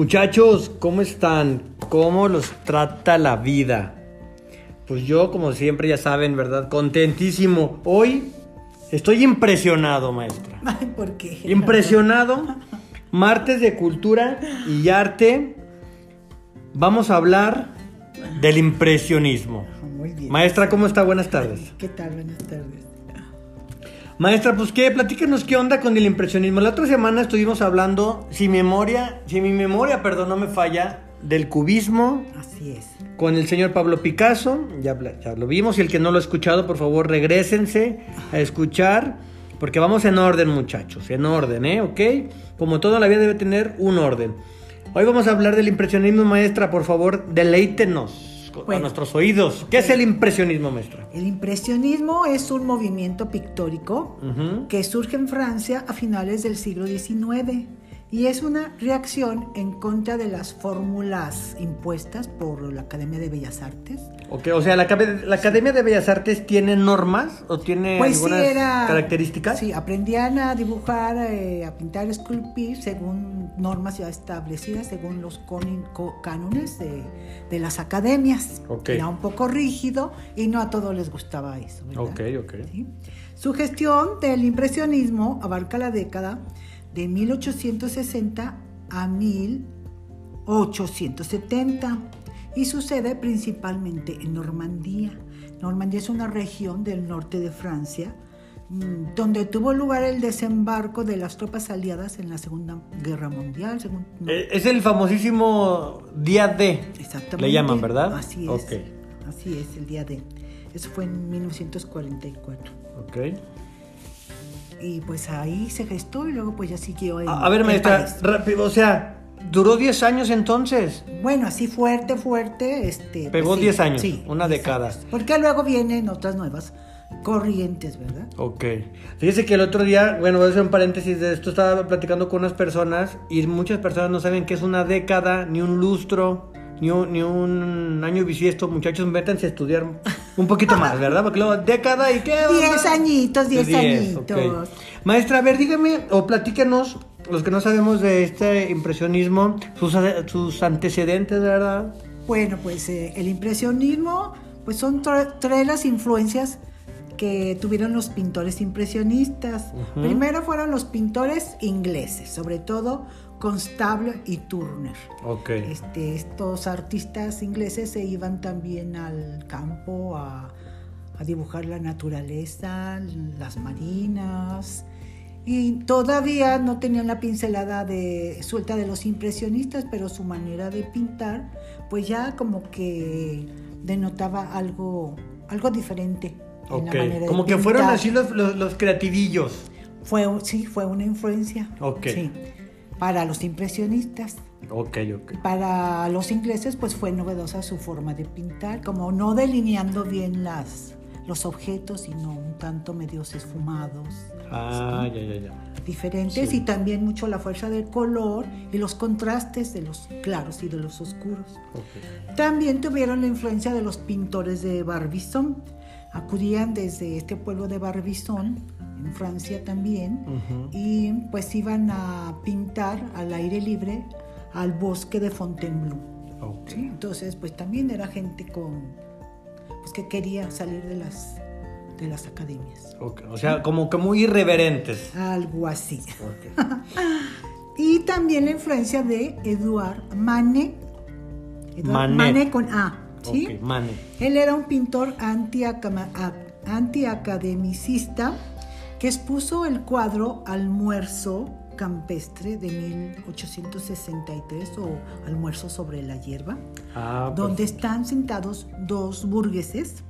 Muchachos, ¿cómo están? ¿Cómo los trata la vida? Pues yo, como siempre, ya saben, ¿verdad? Contentísimo. Hoy estoy impresionado, maestra. ¿por qué? Impresionado. Martes de Cultura y Arte. Vamos a hablar del impresionismo. Muy bien. Maestra, ¿cómo está? Buenas tardes. ¿Qué tal? Buenas tardes. Maestra, pues qué, platíquenos qué onda con el impresionismo. La otra semana estuvimos hablando, si memoria, si mi memoria, perdón, no me falla, del cubismo Así es. con el señor Pablo Picasso. Ya, lo vimos y el que no lo ha escuchado, por favor, regrésense a escuchar, porque vamos en orden, muchachos, en orden, ¿eh? ¿Ok? Como toda la vida debe tener un orden. Hoy vamos a hablar del impresionismo, maestra, por favor, deleítenos a Bueno. nuestros oídos. ¿Qué es el impresionismo, maestra? El impresionismo es un movimiento pictórico Ujú. que surge en Francia a finales del siglo XIX y es una reacción en contra de las fórmulas impuestas por la Academia de Bellas Artes. Ok, o sea, la, la Academia de Bellas Artes tiene normas o tiene Pues sí, algunas era. características. Sí, aprendían a dibujar, eh, a pintar, a esculpir según normas ya establecidas, según los cánones de, de las academias. Ok. Era un poco rígido y no a todos les gustaba eso. ¿verdad? Ok, ok. ¿Sí? Su gestión del impresionismo abarca la década de 1860 a 1870 y sucede principalmente en Normandía. Normandía es una región del norte de Francia mm, donde tuvo lugar el desembarco de las tropas aliadas en la Segunda Guerra Mundial. segun- no, Eh, Es el famosísimo día D. Exactamente. Le llaman, ¿verdad? Así es. Ok. Así es, el día de. Eso fue en 1944. Ok. Y pues ahí se gestó y luego pues ya siguió en A, ver, maestra, rápido, o sea, duró 10 años entonces. Bueno, así fuerte, fuerte, este... Pegó pues, sí, 10 años, sí, una 10 década. años. Porque luego vienen otras nuevas corrientes, ¿verdad? Ok. Fíjese que el otro día, bueno, voy a hacer un paréntesis de esto, estaba platicando con unas personas y muchas personas no saben qué es una década, ni un lustro, ni un, ni un año bisiesto. Muchachos, métanse a estudiar un poquito más, ¿verdad? Porque luego, década y qué. Diez añitos, diez Diez, añitos. Maestra, a ver, dígame o platíquenos, los que no sabemos de este impresionismo, sus, sus antecedentes, ¿verdad? Bueno, pues eh, el impresionismo, pues son tre- tres las influencias que tuvieron los pintores impresionistas. Primero fueron los pintores ingleses, sobre todo Constable y Turner. Ok. Este, estos artistas ingleses se iban también al campo a, a dibujar la naturaleza, las marinas, y todavía no tenían la pincelada de, suelta de los impresionistas, pero su manera de pintar, pues ya como que denotaba algo, algo diferente. en la manera de Como que fueron pintar. así los, los, los creativillos. Fue, sí, fue una influencia. Ok. Sí, para los impresionistas. Ok, ok. Para los ingleses pues fue novedosa su forma de pintar, como no delineando bien las, los objetos, sino un tanto medios esfumados, Ah, ya, ya, ya. diferentes Sí. y también mucho la fuerza del color y los contrastes de los claros y de los oscuros. Ok. También tuvieron la influencia de los pintores de Barbizon. Acudían desde este pueblo de Barbizon, en Francia también, y pues iban a pintar al aire libre al bosque de Fontainebleau. Entonces, pues también era gente con pues que quería salir de las de las academias. O sea, como que muy irreverentes. Algo así. Y también la influencia de Edouard Manet. Edouard Manet. Manet con A, ¿sí? Ok, Mane. Él era un pintor antiacademicista que expuso el cuadro Almuerzo campestre de 1863 o Almuerzo sobre la hierba, Ah, donde pues. están sentados dos burgueses,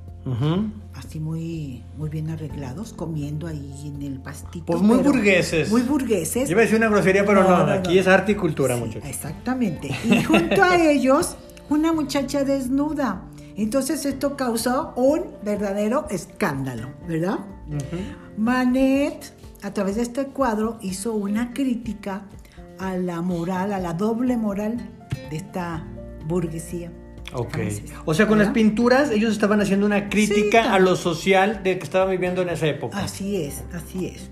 así muy, muy bien arreglados, comiendo ahí en el pastito. Pues muy burgueses. Muy burgueses. Iba a decir una grosería, pero no, No, no, aquí no. es arte y cultura, Sí, muchachos. Exactamente. Y junto a ellos, una muchacha desnuda. Entonces esto causó un verdadero escándalo, ¿verdad? Manet, a través de este cuadro, hizo una crítica a la moral, a la doble moral de esta burguesía. Ok. francesa, O sea, con las pinturas ellos estaban haciendo una crítica Sí, a lo social de que estaban viviendo en esa época. Así es, así es.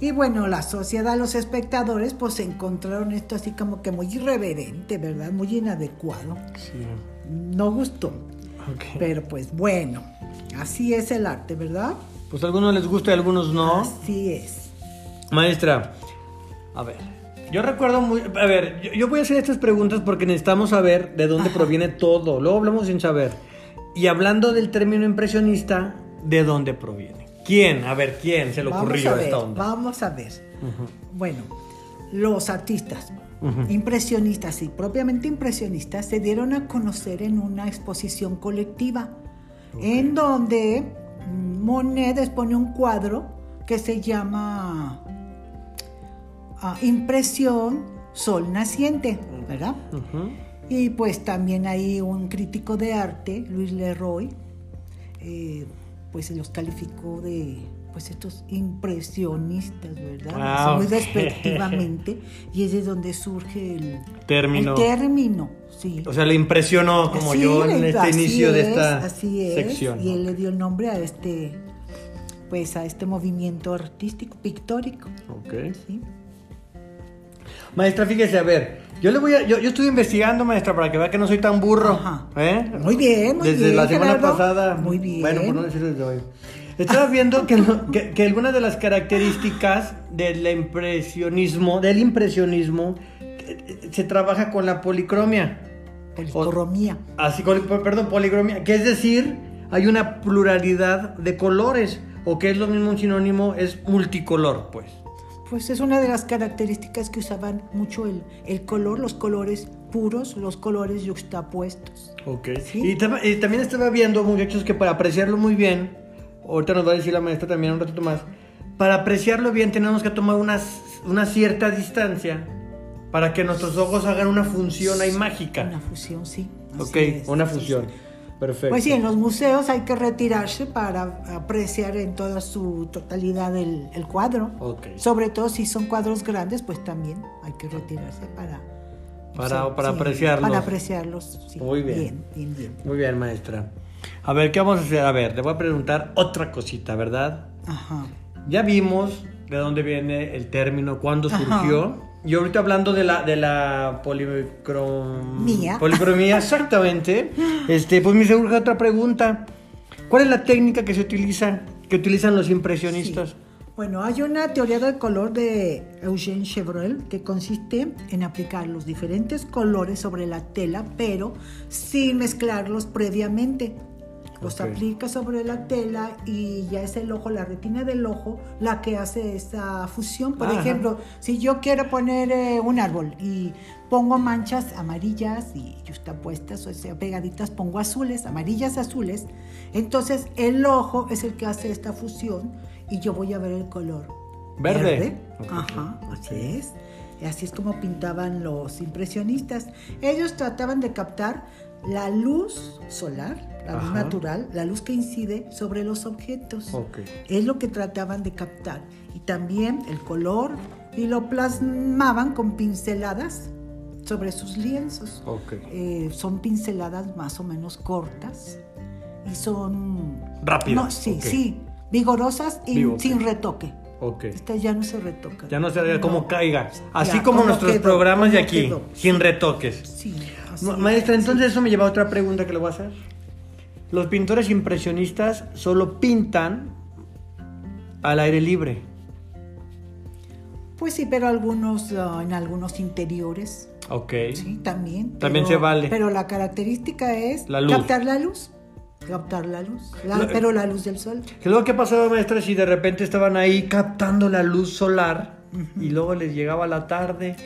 Y bueno, la sociedad, los espectadores, pues encontraron esto así como que muy irreverente, ¿verdad? Muy inadecuado. Sí. No gustó. Ok. Pero pues bueno, así es el arte, ¿verdad? Pues a algunos les gusta y a algunos no. Así es. Maestra, a ver, yo recuerdo muy... A ver, yo, yo voy a hacer estas preguntas porque necesitamos saber de dónde Ajá. proviene todo. Luego hablamos sin saber. Y hablando del término impresionista, ¿de dónde proviene? ¿Quién? A ver, ¿quién se le Vamos ocurrió a ver, esta onda? vamos a ver. Bueno, los artistas impresionistas y propiamente impresionistas se dieron a conocer en una exposición colectiva, en donde Monet expone un cuadro que se llama ah, Impresión Sol Naciente, ¿verdad? Y pues también hay un crítico de arte, Luis Leroy, eh, pues los calificó de pues estos impresionistas, ¿verdad? Ah, Muy despectivamente. Y es de donde surge el Término. El término, sí. O sea, le impresionó como yo en este inicio de es, esta así es, sección. Y él le dio el nombre a este, pues a este movimiento artístico, pictórico. Ok. ¿sí? Maestra, fíjese, a ver, yo le voy a, yo, yo estuve investigando, maestra, para que vea que no soy tan burro. Ajá. ¿eh? Muy bien, muy desde bien, la semana Gerardo. pasada. Muy bien. Bueno, por no decir desde hoy. Estaba viendo que, lo- que, que algunas de las características del impresionismo, del impresionismo, se trabaja con la policromia. Policromía. Así, perdón, policromia, que es decir, hay una pluralidad de colores, o que es lo mismo un sinónimo, es multicolor, pues. Pues es una de las características que usaban mucho el, el color, los colores puros, los colores yuxtapuestos. Ok. Sí. Y también estaba viendo, muchachos, que para apreciarlo muy bien, ahorita nos va a decir la maestra también un ratito más, para apreciarlo bien tenemos que tomar una, una cierta distancia para que nuestros ojos hagan una función ahí mágica. Una fusión, sí. ok, es, una fusión. Perfecto. Pues sí, en los museos hay que retirarse para apreciar en toda su totalidad el, el cuadro. Ok. Sobre todo si son cuadros grandes, pues también hay que retirarse para... Para- para apreciarlos. Para apreciarlos, sí. Muy bien. Bien, bien, bien. Muy bien, maestra. A ver, ¿qué vamos a hacer? A ver, le voy a preguntar otra cosita, ¿verdad? Ajá. Ya vimos de dónde viene el término, cuándo Ajá. surgió. Y ahorita hablando de la, de la policrom- Mía. policromía, exactamente. Este, pues me surge otra pregunta. ¿Cuál es la técnica que se utiliza, que utilizan los impresionistas? Sí. Bueno, hay una teoría del color de Eugène Chevreul que consiste en aplicar los diferentes colores sobre la tela, pero sin mezclarlos previamente. Los Ok. aplica sobre la tela y ya es el ojo, la retina del ojo, la que hace esa fusión. Por Ajá. ejemplo, si yo quiero poner eh, un árbol y pongo manchas amarillas y justapuestas, o sea, pegaditas, pongo azules, amarillas, azules, entonces el ojo es el que hace esta fusión y yo voy a ver el color. Verde. Ok. Ajá, así es. Así es como pintaban los impresionistas. Ellos trataban de captar la luz solar, la luz Ajá. natural, la luz que incide sobre los objetos. Ok. Es lo que trataban de captar. Y también el color y lo plasmaban con pinceladas sobre sus lienzos. Ok. Eh, son pinceladas más o menos cortas y son... Rápidas, No, sí, sí. Vigorosas y Vivo, sin retoque. Ok. Esta ya no se retoca. Ya no se cómo No. caiga. Así Ya, como nuestros quedó, programas de aquí, quedó. sin retoques. Sí, es. Maestra, entonces eso me lleva a otra pregunta que le voy a hacer. Los pintores impresionistas solo pintan al aire libre. Pues sí, pero algunos, ah, en algunos interiores, Ok. sí, también. También pero- se vale. Pero la característica es La captar la luz. Captar la luz. la- pero la luz del sol. ¿Qué luego qué pasaba, maestra, si de repente estaban ahí captando la luz solar y luego les llegaba la tarde?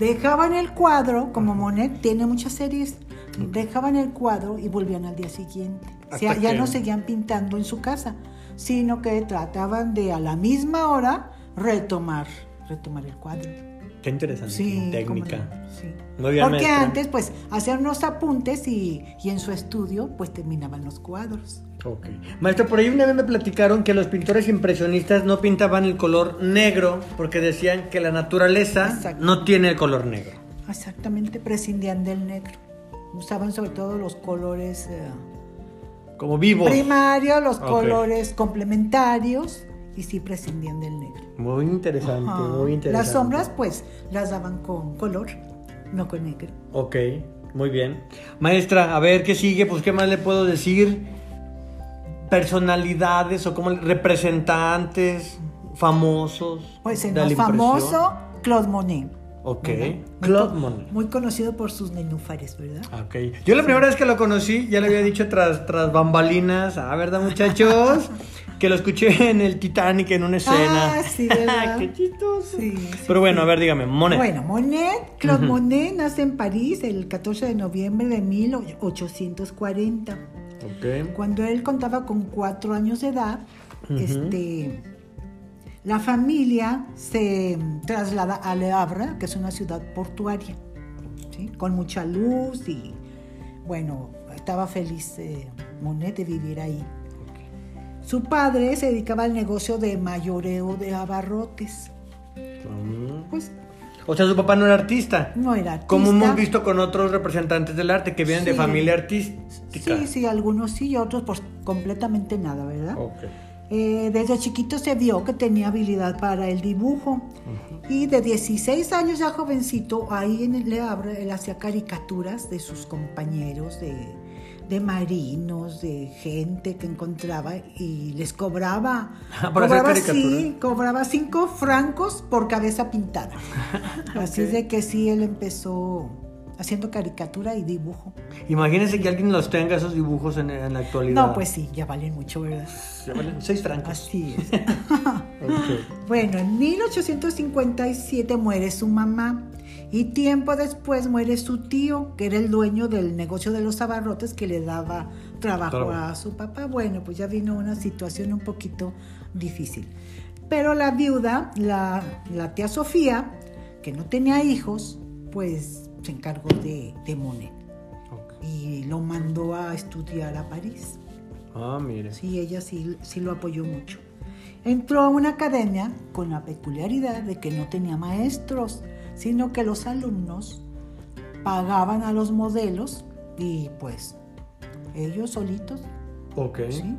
Dejaban el cuadro, como Monet tiene muchas series, dejaban el cuadro y volvían al día siguiente. O sea, ya que- no seguían pintando en su casa, sino que trataban de a la misma hora retomar, retomar el cuadro. Qué interesante Sí, técnica. sí. Porque antes, pues, hacían unos apuntes y, y en su estudio, pues, terminaban los cuadros. Ok. Maestra, por ahí una vez me platicaron que los pintores impresionistas no pintaban el color negro porque decían que la naturaleza no tiene el color negro. Exactamente, prescindían del negro. Usaban sobre todo los colores eh, Como vivos. primarios, los colores complementarios y sí prescindían del negro. Muy interesante, Ajá. muy interesante. Las sombras pues las daban con color, no con negro. Ok, muy bien. Maestra, a ver qué sigue, pues qué más le puedo decir. Personalidades o como representantes famosos. Pues el más famoso, Claude Monet. Ok, Claude Monet. Muy conocido por sus nenúfares, ¿verdad? Ok. Yo la primera vez que lo conocí, ya le había dicho tras, tras bambalinas, ah, ¿verdad, muchachos? que lo escuché en el Titanic en una escena. Ah, sí, ¿verdad? Qué chistoso. Sí, sí, Pero bueno, sí. a ver, dígame, Monet. Bueno, Monet, Claude Monet nace en París el 14 de noviembre de 1840. Ok. Cuando él contaba con cuatro años de edad, este, la familia se traslada a Le Havre, que es una ciudad portuaria, con mucha luz y, bueno, estaba feliz eh, Monet de vivir ahí. Su padre se dedicaba al negocio de mayoreo de abarrotes. Mm. Pues O sea, su papá no era artista. no era artista. Como hemos visto con otros representantes del arte que vienen de familia artística. Sí, sí, algunos sí y otros pues completamente nada, ¿verdad? Ok. Eh, desde chiquito se vio que tenía habilidad para el dibujo y de 16 años ya jovencito, ahí en el Le Havre, él hacía caricaturas de sus compañeros, de, de marinos, de gente que encontraba y les cobraba. Ah, ¿por hacer cobraba, caricatura? sí, cobraba 5 francos por cabeza pintada. Así es de que sí, él empezó haciendo caricatura y dibujo. Imagínense que alguien los tenga esos dibujos en, en la actualidad. No, pues sí, ya valen mucho, ¿verdad? Ya valen Seis francos. Así es. Bueno, en 1857 muere su mamá y tiempo después muere su tío, que era el dueño del negocio de los abarrotes que le daba trabajo a su papá. Bueno, pues ya vino una situación un poquito difícil. Pero la viuda, la, la tía Sofía, que no tenía hijos, pues se encargó de, de Monet Ok. y lo mandó a estudiar a París. Ah, mire. Sí, ella sí, sí lo apoyó mucho. Entró a una academia con la peculiaridad de que no tenía maestros, sino que los alumnos pagaban a los modelos y pues ellos solitos Ok. ¿sí?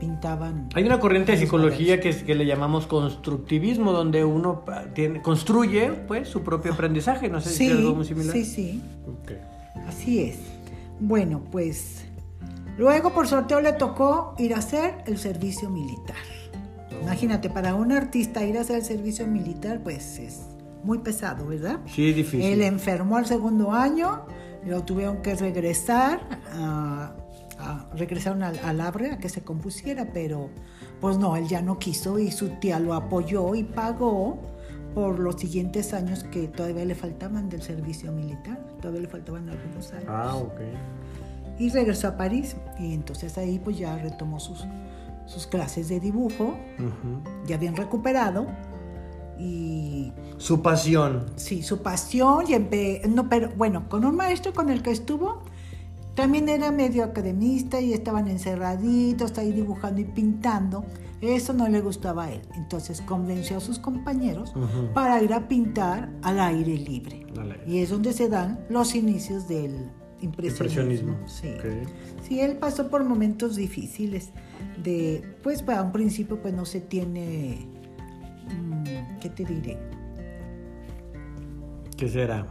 pintaban. Hay una corriente de psicología que, es- que le llamamos constructivismo, donde uno pa- tiene, construye pues su propio aprendizaje. No sé si Sí, es algo muy similar. sí, sí, así es. Bueno, pues luego por sorteo le tocó ir a hacer el servicio militar. Imagínate, para un artista ir a hacer el servicio militar, pues es muy pesado, ¿verdad? Sí, difícil. Él enfermó al segundo año, lo tuvieron que regresar, a, a- regresaron al, al Havre a que se compusiera, pero pues no, él ya no quiso y su tía lo apoyó y pagó por los siguientes años que todavía le faltaban del servicio militar, todavía le faltaban algunos años. Ah, ok. Y regresó a París y entonces ahí pues ya retomó sus, sus clases de dibujo, Ujú. ya bien recuperado y Su pasión. Sí, su pasión y empe- no, pero bueno, con un maestro con el que estuvo, también era medio academista y estaban encerraditos ahí dibujando y pintando. Eso no le gustaba a él. Entonces convenció a sus compañeros para ir a pintar al aire libre. Y es donde se dan los inicios del impresionismo. Impresionismo. Sí. Sí, él pasó por momentos difíciles de, pues para un principio pues no se tiene, ¿qué te diré? ¿Qué será?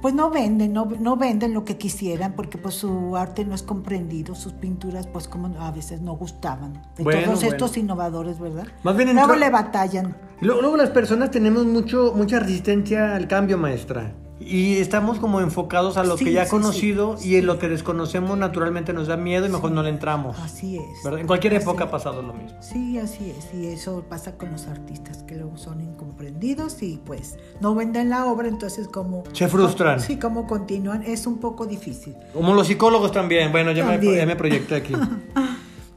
pues no venden, no, no venden lo que quisieran porque pues su arte no es comprendido, sus pinturas pues como a veces no gustaban de Bueno, todos bueno. estos innovadores, ¿verdad? Más bien Luego le batallan. Luego, luego las personas tenemos mucho, mucha resistencia al cambio, maestra. Y estamos como enfocados a lo Sí, que ya sí, conocido sí, y en lo que desconocemos naturalmente nos da miedo y mejor no le entramos. Así es. ¿verdad? En cualquier época ha pasado lo mismo. Sí, así es. Y eso pasa con los artistas que luego son incomprendidos y pues no venden la obra, entonces como... Se frustran. Sí, como continúan, es un poco difícil. Como los psicólogos también. Bueno, ya, me, También. ya me proyecté aquí.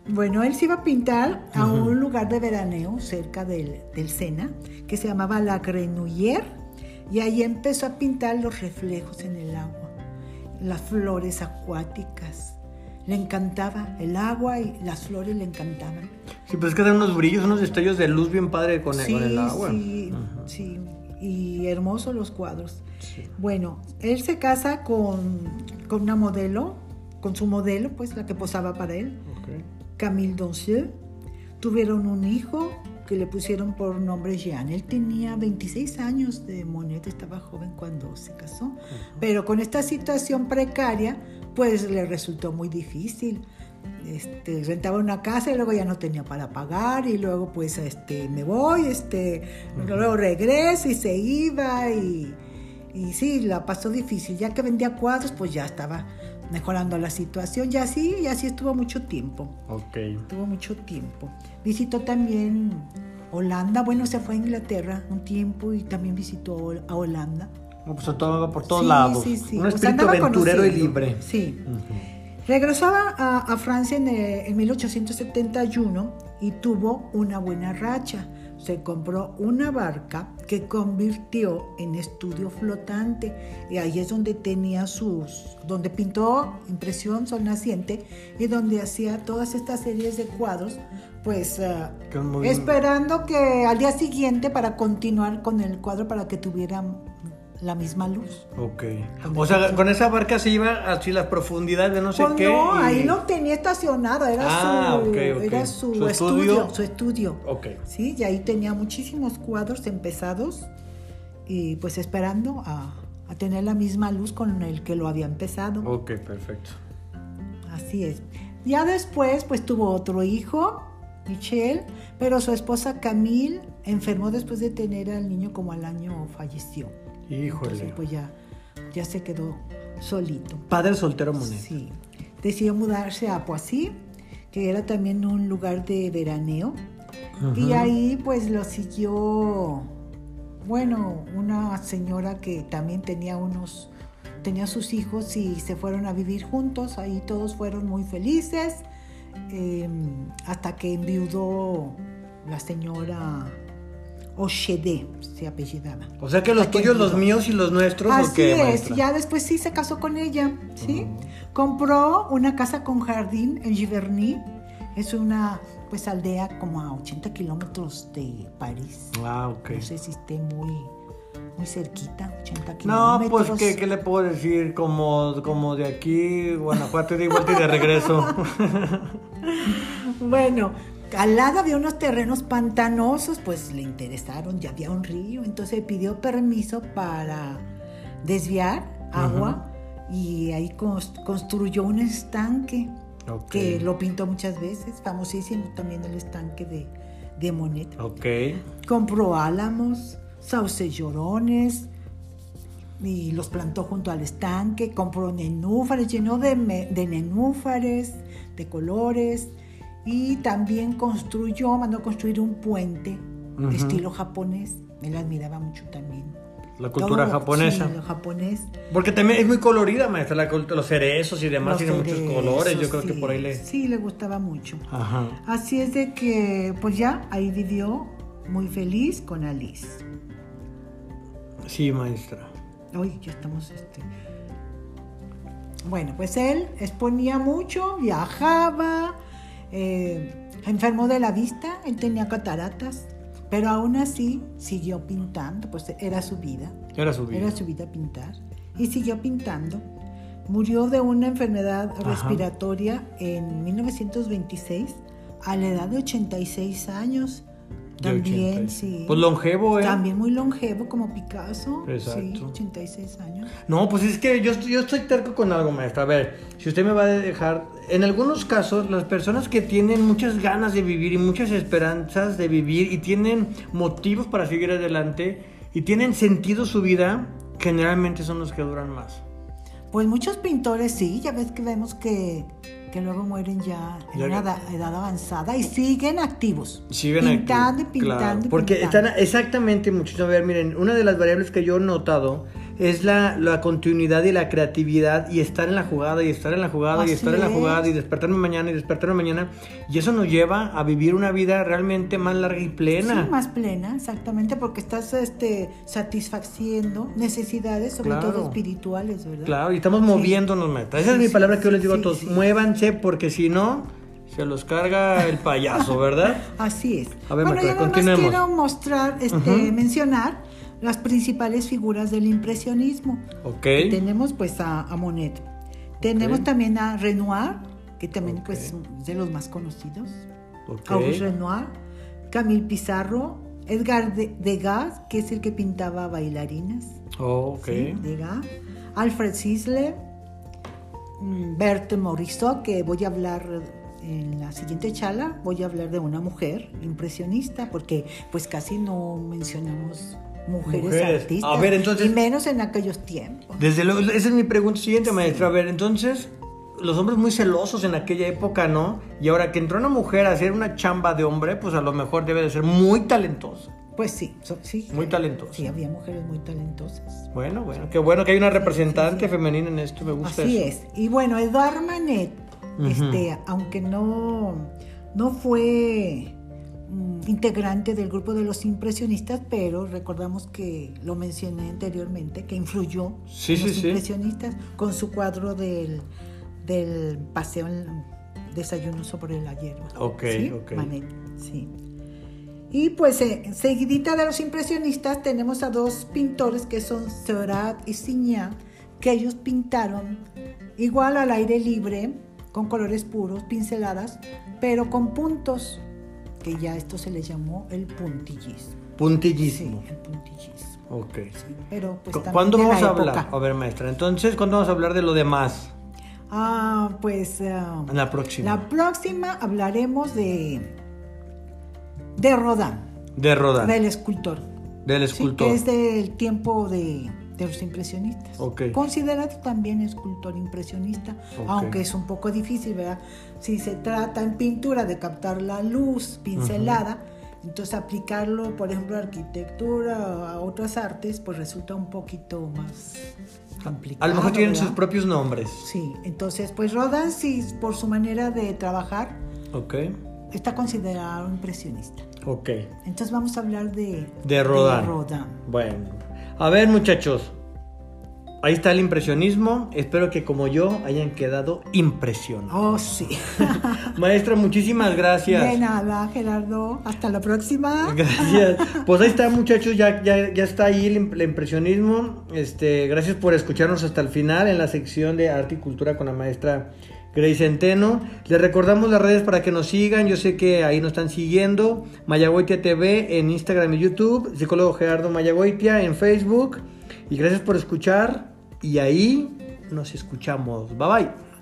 Bueno, él se iba a pintar a un lugar de veraneo cerca del, del Sena, que se llamaba La Grenouillère, y ahí empezó a pintar los reflejos en el agua, las flores acuáticas. Le encantaba el agua y las flores le encantaban. Sí, pues es que dan unos brillos, unos destellos de luz bien padre con, el- Sí, con el agua. sí, Ajá. sí, y hermosos los cuadros. Sí. Bueno, él se casa con, con una modelo, con su modelo, pues la que posaba para él. Camille Doncieux. tuvieron un hijo que le pusieron por nombre Jean. Él tenía 26 años de Monet, estaba joven cuando se casó, pero con esta situación precaria, pues le resultó muy difícil. Este, rentaba una casa y luego ya no tenía para pagar y luego pues este, me voy, este, luego regreso y se iba y, y sí, la pasó difícil. Ya que vendía cuadros, pues ya estaba mejorando la situación y así, y así estuvo mucho tiempo. Ok. Estuvo mucho tiempo. Visitó también Holanda, bueno, se fue a Inglaterra un tiempo y también visitó a Holanda. No, pues todo, por todos Sí, lados. sí, sí. Un espíritu andaba aventurero y libre. Sí. Regresaba a, a Francia en, eh, en 1871 y tuvo una buena racha. Se compró una barca que convirtió en estudio flotante. Y ahí es donde tenía sus, donde pintó impresión sol naciente y donde hacía todas estas series de cuadros, pues muy- esperando que al día siguiente para continuar con el cuadro para que tuvieran la misma luz. Ok. O sea, con esa barca se iba así las profundidades de no sé Pues qué. no, y- ahí lo tenía estacionado, era Ah, su, ok, ok. Era su, Su estudio, estudio. su estudio. Ok. Sí, y ahí tenía muchísimos cuadros empezados y pues esperando a, a tener la misma luz con el que lo había empezado. Ok, perfecto. Así es. Ya después pues tuvo otro hijo, Michelle, pero su esposa Camille enfermó después de tener al niño como al año falleció. Híjole. Entonces pues ya, ya se quedó solito. Padre soltero Monet. Sí. Decidió mudarse a Poissy, que era también un lugar de veraneo. Y ahí pues lo siguió, bueno, una señora que también tenía unos, tenía sus hijos y se fueron a vivir juntos. Ahí todos fueron muy felices. eh, hasta que enviudó la señora Ochede, se apellidaba. O sea que los tuyos, los míos y los nuestros, ¿o Así qué, es, maestra? ya después sí se casó con ella, ¿sí? Compró una casa con jardín en Giverny, es una pues aldea como a 80 kilómetros de París. Ah, ok. No sé si esté muy, muy cerquita, 80 No, kilómetros. pues, ¿qué, qué le puedo decir? Como, como de aquí, Guanajuato, de vuelta y de regreso. Bueno, al lado había unos terrenos pantanosos, pues le interesaron, ya había un río, entonces pidió permiso para desviar agua y ahí cons- construyó un estanque Ok. que lo pintó muchas veces, famosísimo también el estanque de, de Monet. ok. Compró álamos, sauces llorones y los plantó junto al estanque. Compró nenúfares, llenó de nenúfares, de colores. Y también construyó, mandó construir un puente de estilo japonés. Él admiraba mucho también. La cultura Todo- japonesa. Sí, lo japonés. Porque también es muy colorida, maestra, la los cerezos y demás Los tienen muchos cerezos, colores. Yo creo que sí, por ahí le. Sí, le gustaba mucho. Ajá. Así es de que, pues ya, ahí vivió muy feliz con Alice. Sí, maestra. Hoy ya estamos este. Bueno, pues él exponía mucho, viajaba, eh, enfermó de la vista, él tenía cataratas, pero aún así siguió pintando, pues era su vida, Era su vida. era su vida pintar, y siguió pintando. Murió de una enfermedad Ajá. respiratoria en 1926 a la edad de 86 años. También, 80. sí. Pues longevo, ¿eh? También muy longevo como Picasso. Sí, Exacto. 86 años. No, pues es que yo, yo estoy terco con algo, maestra. A ver, si usted me va a dejar. En algunos casos, las personas que tienen muchas ganas de vivir y muchas esperanzas de vivir y tienen motivos para seguir adelante y tienen sentido su vida, generalmente son los que duran más. Pues muchos pintores sí, ya ves que vemos que, que luego mueren ya en Ya una edad, edad avanzada y siguen activos. Siguen pintando y pintando claro, y porque pintando. están exactamente muchachos a ver miren una de las variables que yo he notado es la, la continuidad y la creatividad y estar en la jugada y estar en la jugada y estar en la es. jugada y despertarme mañana y despertarme mañana y eso nos lleva a vivir una vida realmente más larga y plena Sí, más plena, exactamente, porque estás este, satisfaciendo necesidades, sobre Claro. todo espirituales, ¿verdad? claro y estamos Sí. moviéndonos maestra esa es Sí, mi sí, palabra que yo les digo a todos muévanse porque si no se los carga el payaso verdad Así es. A ver, bueno, yo nada más continuemos. quiero mostrar, este, mencionar las principales figuras del impresionismo. ok Tenemos pues a, a Monet. Tenemos también a Renoir, que también Ok. pues es de los más conocidos. Ok. Auguste Renoir, Camille Pizarro, Edgar de- Degas, que es el que pintaba bailarinas. Oh, ok. ¿sí? Degas, Alfred Sisler, mm, Berthe Morisot, que voy a hablar en la siguiente charla, voy a hablar de una mujer impresionista, porque pues casi no mencionamos mujeres, Mujeres. artistas, A ver, entonces- y menos en aquellos tiempos. Desde luego, esa es mi pregunta siguiente, maestra. A ver, entonces, los hombres muy celosos en aquella época, ¿no? Y ahora que entró una mujer a hacer una chamba de hombre, pues a lo mejor debe de ser muy talentosa. Pues sí, so- sí. Muy talentosa. Sí, había mujeres muy talentosas. Bueno, bueno, qué bueno que hay una representante femenina en esto, me gusta Así eso. es. Y bueno, Edouard Manet, este, aunque no, no fue integrante del grupo de los impresionistas, pero recordamos que lo mencioné anteriormente, que influyó Sí, en sí, los sí. impresionistas con su cuadro del, del paseo en desayuno sobre la hierba. Ok, ok. Manet, sí. Y pues eh, seguidita de los impresionistas tenemos a dos pintores que son Seurat y Signac, que ellos pintaron igual al aire libre, con colores puros, pinceladas, pero con puntos, que ya esto se le llamó el puntillismo. Sí, Puntillismo. el puntillismo. Ok. sí, pero pues también ¿Cuándo de la vamos a época. hablar? A ver, maestra, entonces, ¿cuándo vamos a hablar de lo demás? Ah, pues En la próxima. la próxima hablaremos de de Rodin, De Rodin. del escultor. Del Sí, escultor. que es del tiempo de, de los impresionistas. Ok. Considerado también escultor impresionista, Ok. aunque es un poco difícil, ¿verdad? Si se trata en pintura de captar la luz pincelada, entonces aplicarlo, por ejemplo, a arquitectura o a otras artes, pues resulta un poquito más complicado. A lo mejor tienen ¿verdad? sus propios nombres. Sí, entonces, pues Rodin, sí, por su manera de trabajar, Ok. está considerado impresionista. Ok. Entonces vamos a hablar de, De Rodin. Rodin. Bueno. A ver, muchachos. Ahí está el impresionismo. Espero que como yo hayan quedado impresionados. Oh, sí. Maestra, muchísimas gracias. De nada, Gerardo. Hasta la próxima. Gracias. Pues ahí está, muchachos, ya, ya, ya está ahí el, el impresionismo. Este, gracias por escucharnos hasta el final en la sección de arte y cultura con la maestra Grace Centeno. Les recordamos las redes para que nos sigan. Yo sé que ahí nos están siguiendo. Mayagoitia TV en Instagram y YouTube. Psicólogo Gerardo Mayagoitia en Facebook. Y gracias por escuchar. Y ahí nos escuchamos. Bye bye.